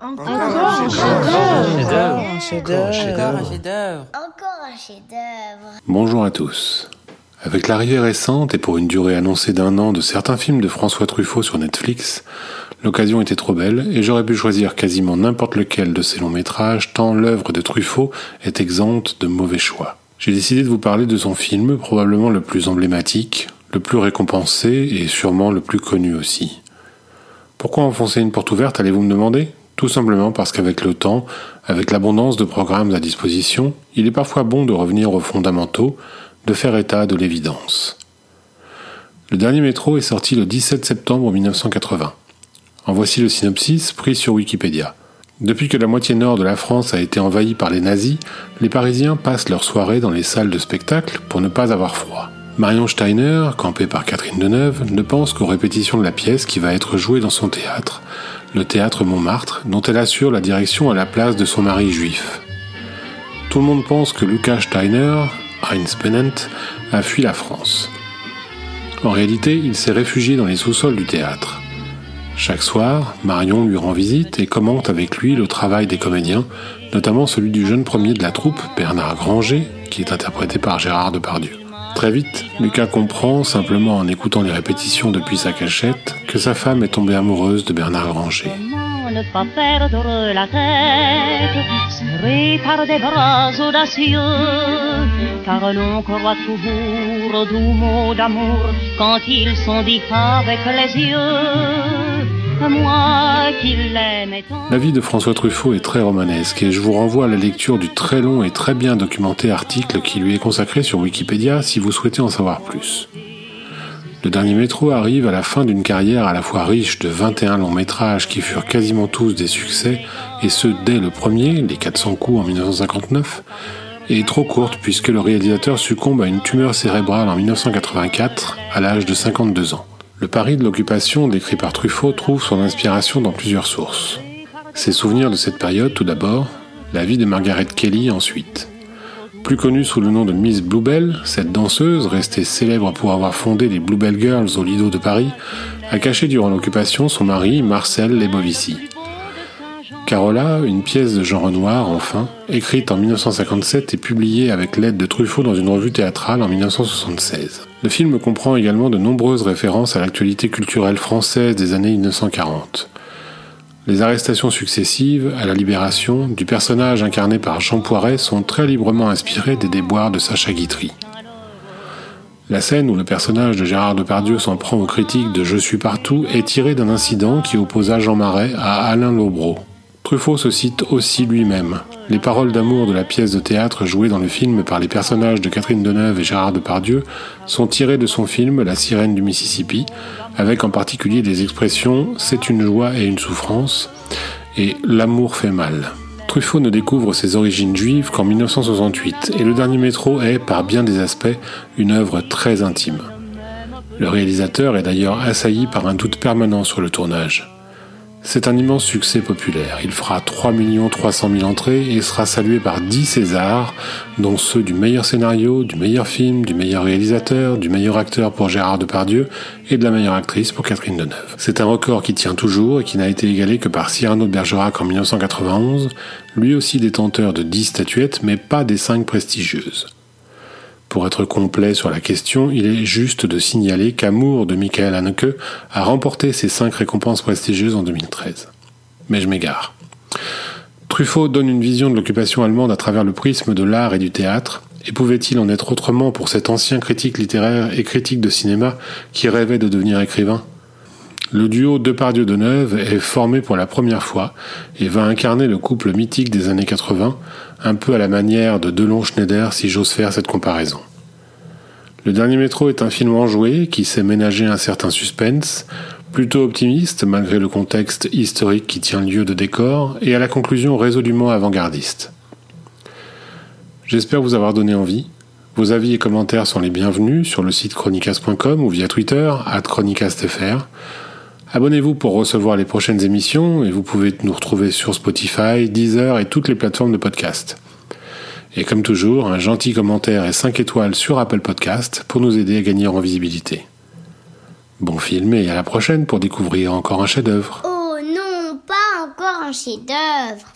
Encore un chef-d'œuvre. Encore un chef-d'œuvre. Bonjour à tous. Avec l'arrivée récente et pour une durée annoncée d'un an de certains films de François Truffaut sur Netflix, l'occasion était trop belle et j'aurais pu choisir quasiment n'importe lequel de ces longs métrages tant l'œuvre de Truffaut est exempte de mauvais choix. J'ai décidé de vous parler de son film probablement le plus emblématique, le plus récompensé et sûrement le plus connu aussi. Pourquoi enfoncer une porte ouverte, allez-vous me demander? Tout simplement parce qu'avec le temps, avec l'abondance de programmes à disposition, il est parfois bon de revenir aux fondamentaux, de faire état de l'évidence. Le dernier métro est sorti le 17 septembre 1980. En voici le synopsis pris sur Wikipédia. Depuis que la moitié nord de la France a été envahie par les nazis, les Parisiens passent leur soirée dans les salles de spectacle pour ne pas avoir froid. Marion Steiner, campée par Catherine Deneuve, ne pense qu'aux répétitions de la pièce qui va être jouée dans son théâtre, le théâtre Montmartre, dont elle assure la direction à la place de son mari juif. Tout le monde pense que Lucas Steiner, Heinz Pennant, a fui la France. En réalité, il s'est réfugié dans les sous-sols du théâtre. Chaque soir, Marion lui rend visite et commente avec lui le travail des comédiens, notamment celui du jeune premier de la troupe, Bernard Granger, qui est interprété par Gérard Depardieu. Très vite, Lucas comprend, simplement en écoutant les répétitions depuis sa cachette, que sa femme est tombée amoureuse de Bernard Granger. La vie de François Truffaut est très romanesque et je vous renvoie à la lecture du très long et très bien documenté article qui lui est consacré sur Wikipédia si vous souhaitez en savoir plus. Le dernier métro arrive à la fin d'une carrière à la fois riche de 21 longs métrages qui furent quasiment tous des succès, et ce dès le premier, les 400 coups en 1959, et trop courte puisque le réalisateur succombe à une tumeur cérébrale en 1984 à l'âge de 52 ans. Le pari de l'occupation décrit par Truffaut trouve son inspiration dans plusieurs sources. Ses souvenirs de cette période tout d'abord, la vie de Margaret Kelly ensuite. Plus connue sous le nom de Miss Bluebell, cette danseuse, restée célèbre pour avoir fondé les Bluebell Girls au Lido de Paris, a caché durant l'occupation son mari Marcel Lebovici. Carola, une pièce de Jean Renoir, enfin, écrite en 1957 et publiée avec l'aide de Truffaut dans une revue théâtrale en 1976. Le film comprend également de nombreuses références à l'actualité culturelle française des années 1940. Les arrestations successives, à la libération, du personnage incarné par Jean Poiret sont très librement inspirées des déboires de Sacha Guitry. La scène où le personnage de Gérard Depardieu s'en prend aux critiques de Je suis partout est tirée d'un incident qui opposa Jean Marais à Alain Lobreau. Truffaut se cite aussi lui-même. Les paroles d'amour de la pièce de théâtre jouée dans le film par les personnages de Catherine Deneuve et Gérard Depardieu sont tirées de son film La sirène du Mississippi, avec en particulier des expressions C'est une joie et une souffrance et L'amour fait mal. Truffaut ne découvre ses origines juives qu'en 1968 et le dernier métro est, par bien des aspects, une œuvre très intime. Le réalisateur est d'ailleurs assailli par un doute permanent sur le tournage. C'est un immense succès populaire. Il fera 3 300 000 entrées et sera salué par 10 Césars, dont ceux du meilleur scénario, du meilleur film, du meilleur réalisateur, du meilleur acteur pour Gérard Depardieu et de la meilleure actrice pour Catherine Deneuve. C'est un record qui tient toujours et qui n'a été égalé que par Cyrano de Bergerac en 1991, lui aussi détenteur de 10 statuettes mais pas des 5 prestigieuses. Pour être complet sur la question, il est juste de signaler qu'Amour de Michael Haneke a remporté ses cinq récompenses prestigieuses en 2013. Mais je m'égare. Truffaut donne une vision de l'occupation allemande à travers le prisme de l'art et du théâtre, et pouvait-il en être autrement pour cet ancien critique littéraire et critique de cinéma qui rêvait de devenir écrivain? Le duo Depardieu-Deneuve est formé pour la première fois et va incarner le couple mythique des années 80, un peu à la manière de Delon Schneider si j'ose faire cette comparaison. Le dernier métro est un film enjoué qui sait ménager un certain suspense, plutôt optimiste malgré le contexte historique qui tient lieu de décor, et à la conclusion résolument avant-gardiste. J'espère vous avoir donné envie. Vos avis et commentaires sont les bienvenus sur le site chronicast.com ou via Twitter, at chronicastfr. Abonnez-vous pour recevoir les prochaines émissions et vous pouvez nous retrouver sur Spotify, Deezer et toutes les plateformes de podcast. Et comme toujours, un gentil commentaire et 5 étoiles sur Apple Podcast pour nous aider à gagner en visibilité. Bon film et à la prochaine pour découvrir encore un chef-d'œuvre. Oh non, pas encore un chef-d'œuvre.